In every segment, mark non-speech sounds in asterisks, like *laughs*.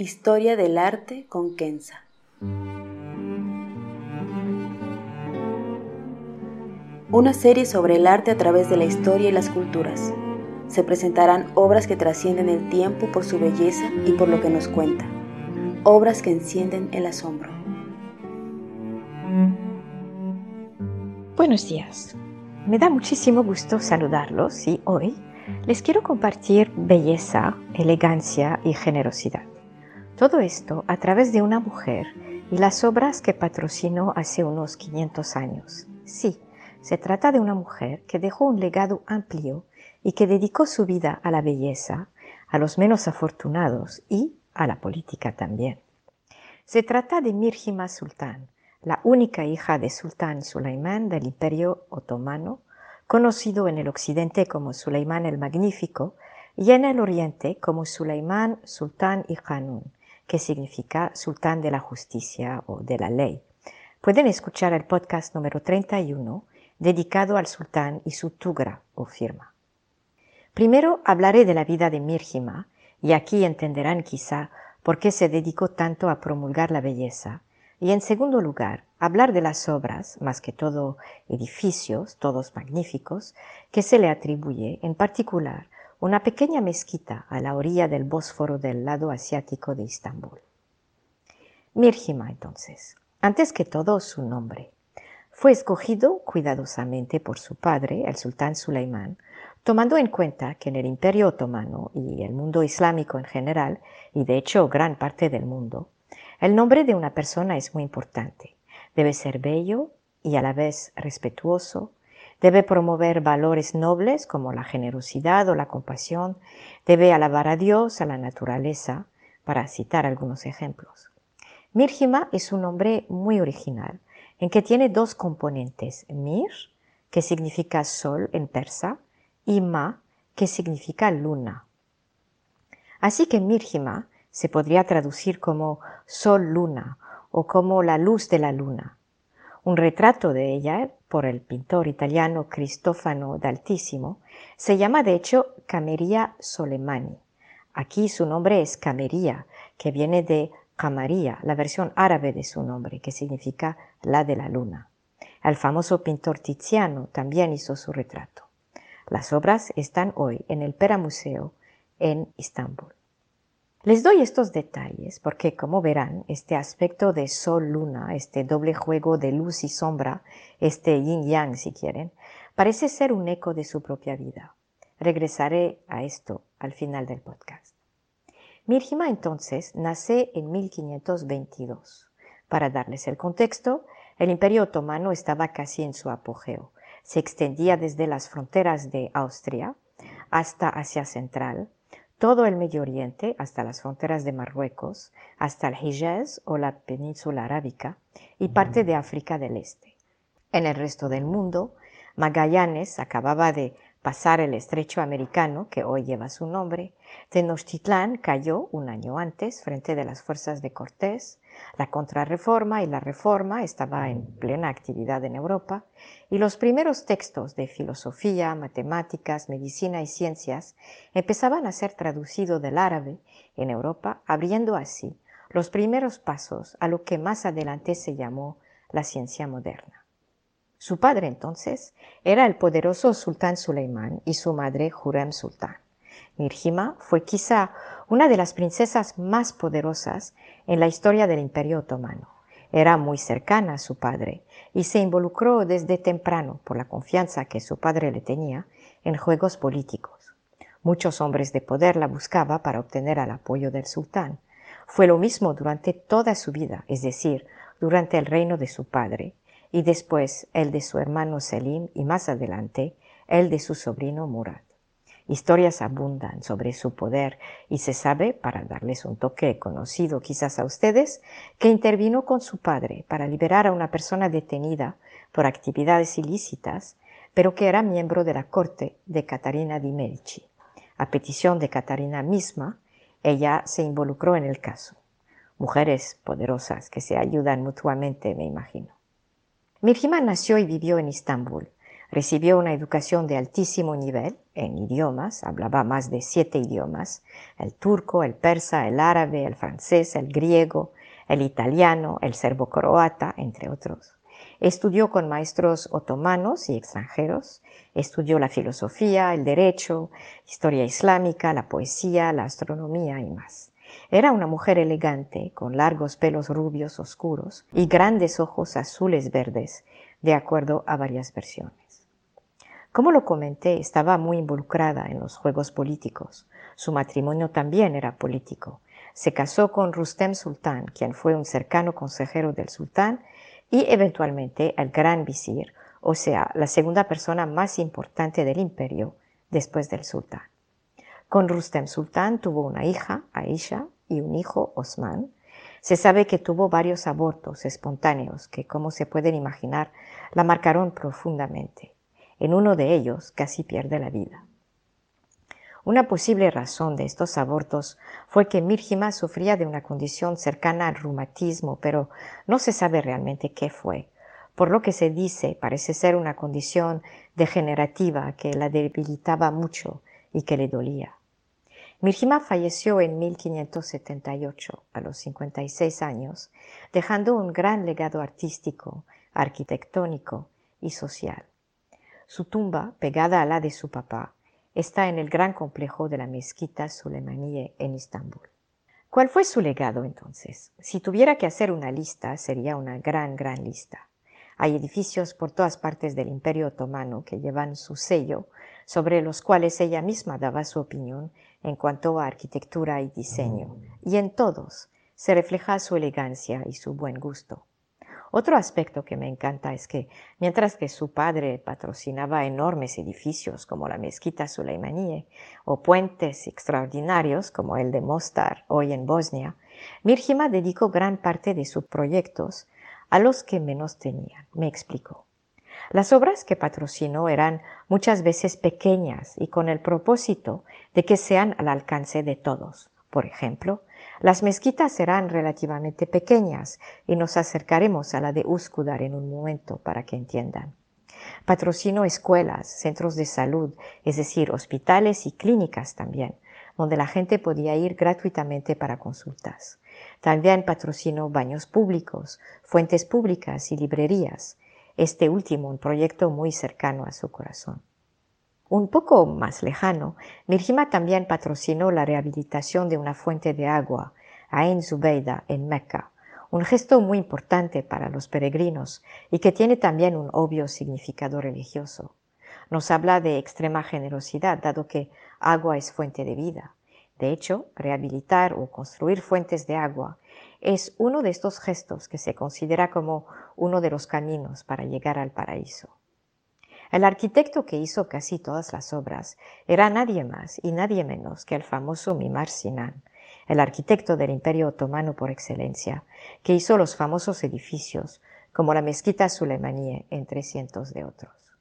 Historia del arte con Kenza. Una serie sobre el arte a través de la historia y las culturas. Se presentarán obras que trascienden el tiempo por su belleza y por lo que nos cuenta. Obras que encienden el asombro. Buenos días. Me da muchísimo gusto saludarlos y hoy les quiero compartir belleza, elegancia y generosidad. Todo esto a través de una mujer y las obras que patrocinó hace unos 500 años. Sí, se trata de una mujer que dejó un legado amplio y que dedicó su vida a la belleza, a los menos afortunados y a la política también. Se trata de Mirjima Sultán, la única hija de Sultán Sulaimán del Imperio Otomano, conocido en el occidente como Sulaimán el Magnífico y en el oriente como Sulaimán Sultán y Hanun, que significa Sultán de la Justicia o de la Ley. Pueden escuchar el podcast número 31 dedicado al sultán y su tugra o firma. Primero hablaré de la vida de Mirjima, y aquí entenderán quizá por qué se dedicó tanto a promulgar la belleza, y en segundo lugar, hablar de las obras, más que todo edificios, todos magníficos, que se le atribuye, en particular, una pequeña mezquita a la orilla del Bósforo del lado asiático de Istambul. Mirjima, entonces, antes que todo su nombre. Fue escogido cuidadosamente por su padre, el sultán Sulaimán, tomando en cuenta que en el Imperio Otomano y el mundo islámico en general, y de hecho gran parte del mundo, el nombre de una persona es muy importante. Debe ser bello y a la vez respetuoso, debe promover valores nobles como la generosidad o la compasión, debe alabar a Dios, a la naturaleza, para citar algunos ejemplos. Mirjima es un nombre muy original, en que tiene dos componentes, mir, que significa sol en persa, y ma, que significa luna. Así que Mirjima se podría traducir como sol-luna o como la luz de la luna. Un retrato de ella por el pintor italiano Cristofano d'Altissimo se llama de hecho Camería Solemani. Aquí su nombre es Camería, que viene de Camaría, la versión árabe de su nombre, que significa la de la luna. El famoso pintor Tiziano también hizo su retrato. Las obras están hoy en el Pera Museo en Istambul. Les doy estos detalles porque, como verán, este aspecto de sol-luna, este doble juego de luz y sombra, este yin-yang si quieren, parece ser un eco de su propia vida. Regresaré a esto al final del podcast. Mirjima entonces nace en 1522. Para darles el contexto, el Imperio Otomano estaba casi en su apogeo. Se extendía desde las fronteras de Austria hasta Asia Central, todo el Medio Oriente hasta las fronteras de Marruecos, hasta el Hijaz o la península arábica y parte de África del Este. En el resto del mundo, Magallanes acababa de pasar el estrecho americano, que hoy lleva su nombre, Tenochtitlán cayó un año antes frente de las fuerzas de Cortés, la contrarreforma y la reforma estaba en plena actividad en Europa, y los primeros textos de filosofía, matemáticas, medicina y ciencias empezaban a ser traducidos del árabe en Europa, abriendo así los primeros pasos a lo que más adelante se llamó la ciencia moderna. Su padre entonces era el poderoso sultán Suleimán y su madre Hurrem Sultán. Mirjima fue quizá una de las princesas más poderosas en la historia del Imperio Otomano. Era muy cercana a su padre y se involucró desde temprano, por la confianza que su padre le tenía, en juegos políticos. Muchos hombres de poder la buscaba para obtener el apoyo del sultán. Fue lo mismo durante toda su vida, es decir, durante el reino de su padre, y después el de su hermano Selim y más adelante el de su sobrino Murad. Historias abundan sobre su poder y se sabe, para darles un toque conocido quizás a ustedes, que intervino con su padre para liberar a una persona detenida por actividades ilícitas, pero que era miembro de la corte de Catarina di Medici. A petición de Catarina misma, ella se involucró en el caso. Mujeres poderosas que se ayudan mutuamente, me imagino. Mirjima nació y vivió en Istambul, Recibió una educación de altísimo nivel en idiomas, hablaba más de siete idiomas, el turco, el persa, el árabe, el francés, el griego, el italiano, el serbo-croata, entre otros. Estudió con maestros otomanos y extranjeros, estudió la filosofía, el derecho, historia islámica, la poesía, la astronomía y más. Era una mujer elegante, con largos pelos rubios oscuros y grandes ojos azules verdes, de acuerdo a varias versiones. Como lo comenté, estaba muy involucrada en los juegos políticos. Su matrimonio también era político. Se casó con Rustem Sultán, quien fue un cercano consejero del sultán y eventualmente el gran visir, o sea, la segunda persona más importante del imperio después del sultán. Con Rustem Sultán tuvo una hija, Aisha, y un hijo, Osman. Se sabe que tuvo varios abortos espontáneos que, como se pueden imaginar, la marcaron profundamente. En uno de ellos casi pierde la vida. Una posible razón de estos abortos fue que Mirjima sufría de una condición cercana al reumatismo, pero no se sabe realmente qué fue. Por lo que se dice, parece ser una condición degenerativa que la debilitaba mucho y que le dolía. Mirjima falleció en 1578, a los 56 años, dejando un gran legado artístico, arquitectónico y social. Su tumba, pegada a la de su papá, está en el gran complejo de la mezquita Suleimaniye en Istambul. ¿Cuál fue su legado entonces? Si tuviera que hacer una lista, sería una gran, gran lista. Hay edificios por todas partes del Imperio Otomano que llevan su sello, sobre los cuales ella misma daba su opinión en cuanto a arquitectura y diseño, y en todos se refleja su elegancia y su buen gusto. Otro aspecto que me encanta es que mientras que su padre patrocinaba enormes edificios como la mezquita Suleimaniye o puentes extraordinarios como el de Mostar hoy en Bosnia, Mirjima dedicó gran parte de sus proyectos a los que menos tenían. Me explico. Las obras que patrocinó eran muchas veces pequeñas y con el propósito de que sean al alcance de todos. Por ejemplo, las mezquitas serán relativamente pequeñas y nos acercaremos a la de Uskudar en un momento para que entiendan. Patrocino escuelas, centros de salud, es decir, hospitales y clínicas también, donde la gente podía ir gratuitamente para consultas. También patrocinó baños públicos, fuentes públicas y librerías, este último un proyecto muy cercano a su corazón. Un poco más lejano, Mirjima también patrocinó la rehabilitación de una fuente de agua, Ain Zubeida, en Meca, un gesto muy importante para los peregrinos y que tiene también un obvio significado religioso. Nos habla de extrema generosidad, dado que agua es fuente de vida. De hecho, rehabilitar o construir fuentes de agua es uno de estos gestos que se considera como uno de los caminos para llegar al paraíso. El arquitecto que hizo casi todas las obras era nadie más y nadie menos que el famoso Mimar Sinan, el arquitecto del Imperio Otomano por excelencia, que hizo los famosos edificios como la mezquita Suleimaniye, entre cientos de otros.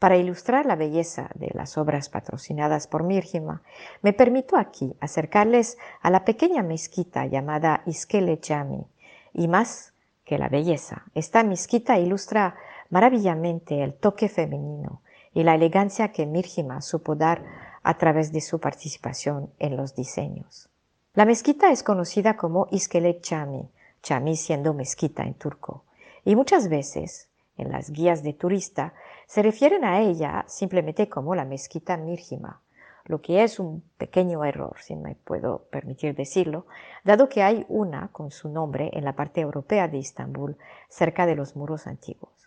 Para ilustrar la belleza de las obras patrocinadas por Mirjima, me permito aquí acercarles a la pequeña mezquita llamada Iskele Jami, y más que la belleza, esta mezquita ilustra maravillamente el toque femenino y la elegancia que Mirjima supo dar a través de su participación en los diseños. La mezquita es conocida como Iskelet Chami, Chami siendo mezquita en turco, y muchas veces en las guías de turista se refieren a ella simplemente como la mezquita Mirjima, lo que es un pequeño error, si me puedo permitir decirlo, dado que hay una con su nombre en la parte europea de Istambul, cerca de los muros antiguos.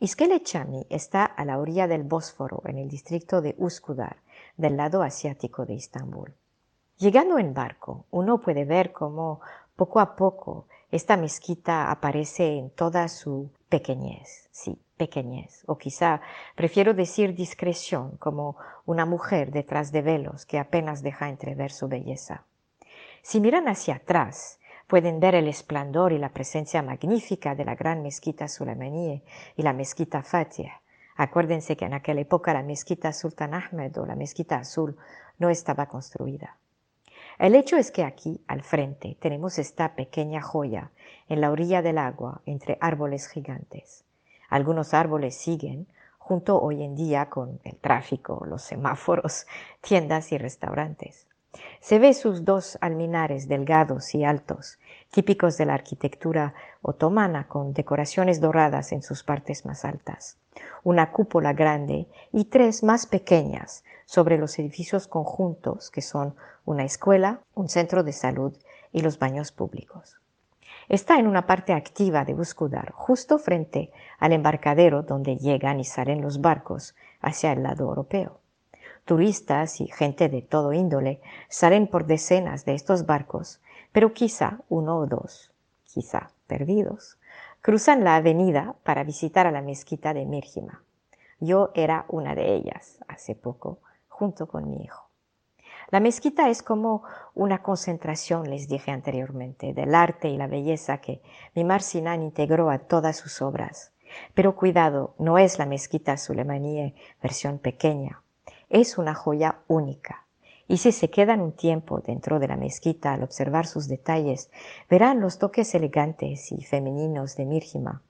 Iskele Chami está a la orilla del Bósforo, en el distrito de Uskudar, del lado asiático de Istambul. Llegando en barco, uno puede ver cómo poco a poco esta mezquita aparece en toda su pequeñez, sí, pequeñez, o quizá prefiero decir discreción, como una mujer detrás de velos que apenas deja entrever su belleza. Si miran hacia atrás, pueden ver el esplendor y la presencia magnífica de la gran mezquita Sulaymaní y la mezquita Fatih. Acuérdense que en aquella época la mezquita Sultan Ahmed o la mezquita azul no estaba construida. El hecho es que aquí, al frente, tenemos esta pequeña joya en la orilla del agua entre árboles gigantes. Algunos árboles siguen, junto hoy en día con el tráfico, los semáforos, *laughs* tiendas y restaurantes. Se ve sus dos alminares delgados y altos, típicos de la arquitectura otomana con decoraciones doradas en sus partes más altas, una cúpula grande y tres más pequeñas sobre los edificios conjuntos que son una escuela, un centro de salud y los baños públicos. Está en una parte activa de Uskudar, justo frente al embarcadero donde llegan y salen los barcos hacia el lado europeo. Turistas y gente de todo índole salen por decenas de estos barcos, pero quizá uno o dos, quizá perdidos, cruzan la avenida para visitar a la mezquita de Mirjima. Yo era una de ellas hace poco junto con mi hijo. La mezquita es como una concentración, les dije anteriormente, del arte y la belleza que Mimar Sinan integró a todas sus obras. Pero cuidado, no es la mezquita Sulemaní versión pequeña, es una joya única. Y si se quedan un tiempo dentro de la mezquita al observar sus detalles, verán los toques elegantes y femeninos de Mirjima.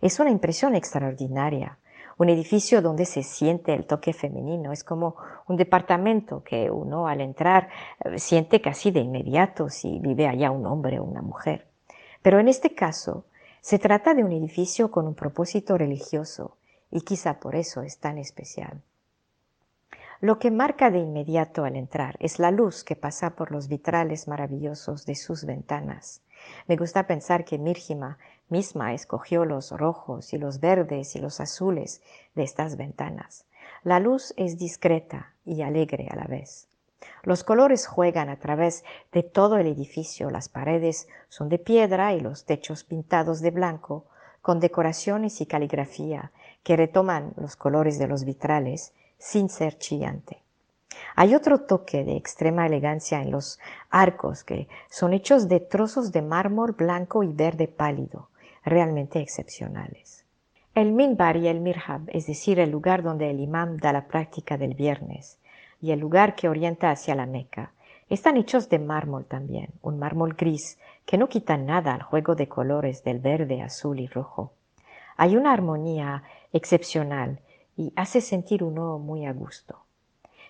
Es una impresión extraordinaria, un edificio donde se siente el toque femenino. Es como un departamento que uno al entrar eh, siente casi de inmediato si vive allá un hombre o una mujer. Pero en este caso se trata de un edificio con un propósito religioso y quizá por eso es tan especial. Lo que marca de inmediato al entrar es la luz que pasa por los vitrales maravillosos de sus ventanas. Me gusta pensar que Mirjima misma escogió los rojos y los verdes y los azules de estas ventanas. La luz es discreta y alegre a la vez. Los colores juegan a través de todo el edificio. Las paredes son de piedra y los techos pintados de blanco, con decoraciones y caligrafía que retoman los colores de los vitrales sin ser chillante. Hay otro toque de extrema elegancia en los arcos que son hechos de trozos de mármol blanco y verde pálido, realmente excepcionales. El minbar y el mirhab, es decir, el lugar donde el imam da la práctica del viernes, y el lugar que orienta hacia la Meca, están hechos de mármol también, un mármol gris que no quita nada al juego de colores del verde, azul y rojo. Hay una armonía excepcional y hace sentir uno muy a gusto.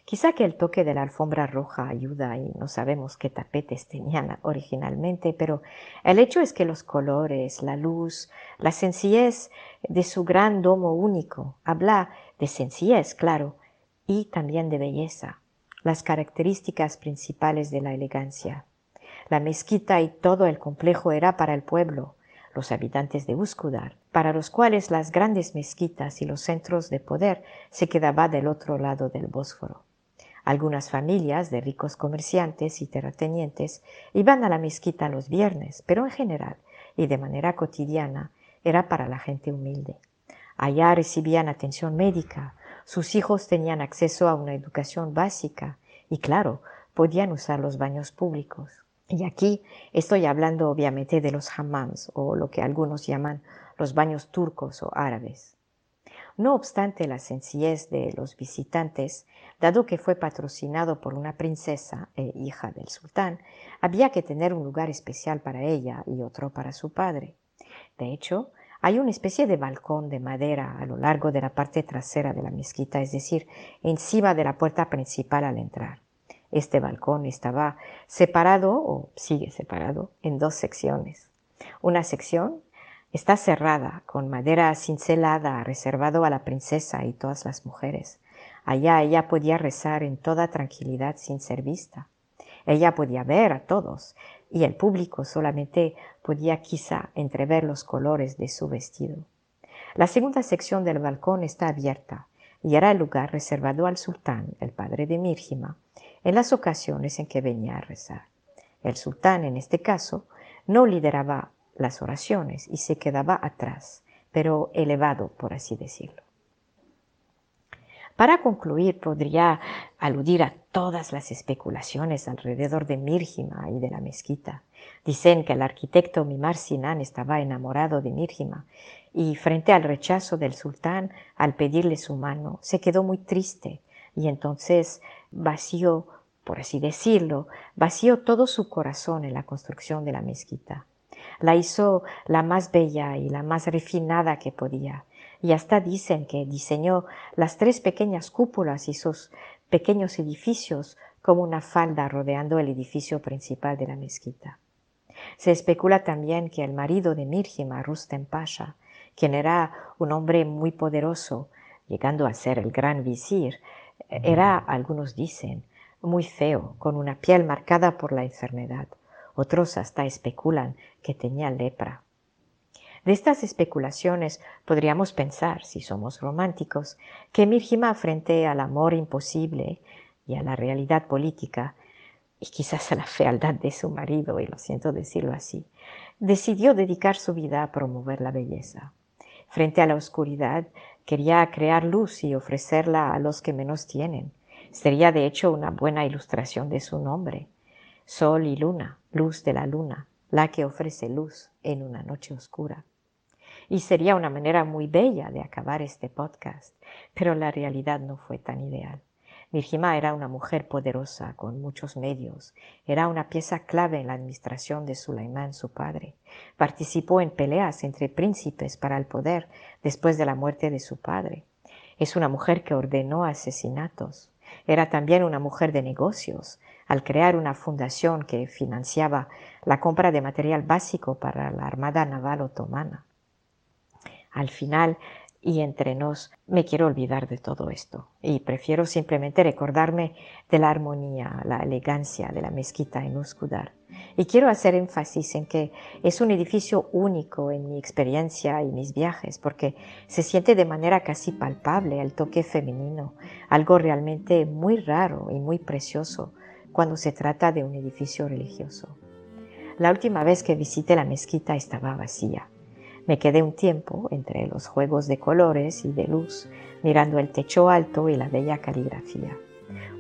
Quizá que el toque de la alfombra roja ayuda y no sabemos qué tapetes tenían originalmente, pero el hecho es que los colores, la luz, la sencillez de su gran domo único, habla de sencillez, claro, y también de belleza, las características principales de la elegancia. La mezquita y todo el complejo era para el pueblo, los habitantes de Uskudar, para los cuales las grandes mezquitas y los centros de poder se quedaban del otro lado del Bósforo. Algunas familias de ricos comerciantes y terratenientes iban a la mezquita los viernes, pero en general y de manera cotidiana era para la gente humilde. Allá recibían atención médica, sus hijos tenían acceso a una educación básica y claro, podían usar los baños públicos. Y aquí estoy hablando obviamente de los hammams o lo que algunos llaman los baños turcos o árabes. No obstante la sencillez de los visitantes, dado que fue patrocinado por una princesa e hija del sultán, había que tener un lugar especial para ella y otro para su padre. De hecho, hay una especie de balcón de madera a lo largo de la parte trasera de la mezquita, es decir, encima de la puerta principal al entrar. Este balcón estaba separado, o sigue separado, en dos secciones. Una sección Está cerrada con madera cincelada, reservado a la princesa y todas las mujeres. Allá ella podía rezar en toda tranquilidad sin ser vista. Ella podía ver a todos y el público solamente podía quizá entrever los colores de su vestido. La segunda sección del balcón está abierta y era el lugar reservado al sultán, el padre de Mirjima, en las ocasiones en que venía a rezar. El sultán, en este caso, no lideraba las oraciones y se quedaba atrás, pero elevado, por así decirlo. Para concluir, podría aludir a todas las especulaciones alrededor de Mirjima y de la mezquita. Dicen que el arquitecto Mimar Sinan estaba enamorado de Mirjima y frente al rechazo del sultán al pedirle su mano, se quedó muy triste y entonces vació, por así decirlo, vació todo su corazón en la construcción de la mezquita. La hizo la más bella y la más refinada que podía y hasta dicen que diseñó las tres pequeñas cúpulas y sus pequeños edificios como una falda rodeando el edificio principal de la mezquita. Se especula también que el marido de Mirjima, Rustem Pasha, quien era un hombre muy poderoso, llegando a ser el gran visir, era, algunos dicen, muy feo, con una piel marcada por la enfermedad. Otros hasta especulan que tenía lepra. De estas especulaciones podríamos pensar, si somos románticos, que Mirjima frente al amor imposible y a la realidad política, y quizás a la fealdad de su marido, y lo siento decirlo así, decidió dedicar su vida a promover la belleza. Frente a la oscuridad, quería crear luz y ofrecerla a los que menos tienen. Sería de hecho una buena ilustración de su nombre. Sol y luna, luz de la luna, la que ofrece luz en una noche oscura. Y sería una manera muy bella de acabar este podcast, pero la realidad no fue tan ideal. Mirjima era una mujer poderosa, con muchos medios. Era una pieza clave en la administración de Sulaimán, su padre. Participó en peleas entre príncipes para el poder después de la muerte de su padre. Es una mujer que ordenó asesinatos. Era también una mujer de negocios, al crear una fundación que financiaba la compra de material básico para la Armada Naval Otomana. Al final, y entre nos, me quiero olvidar de todo esto y prefiero simplemente recordarme de la armonía, la elegancia de la mezquita en Uskudar. Y quiero hacer énfasis en que es un edificio único en mi experiencia y mis viajes, porque se siente de manera casi palpable el toque femenino, algo realmente muy raro y muy precioso cuando se trata de un edificio religioso. La última vez que visité la mezquita estaba vacía me quedé un tiempo entre los juegos de colores y de luz, mirando el techo alto y la bella caligrafía.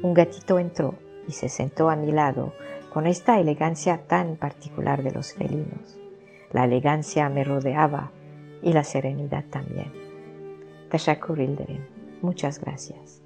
Un gatito entró y se sentó a mi lado con esta elegancia tan particular de los felinos. La elegancia me rodeaba y la serenidad también. Tashakur Muchas gracias.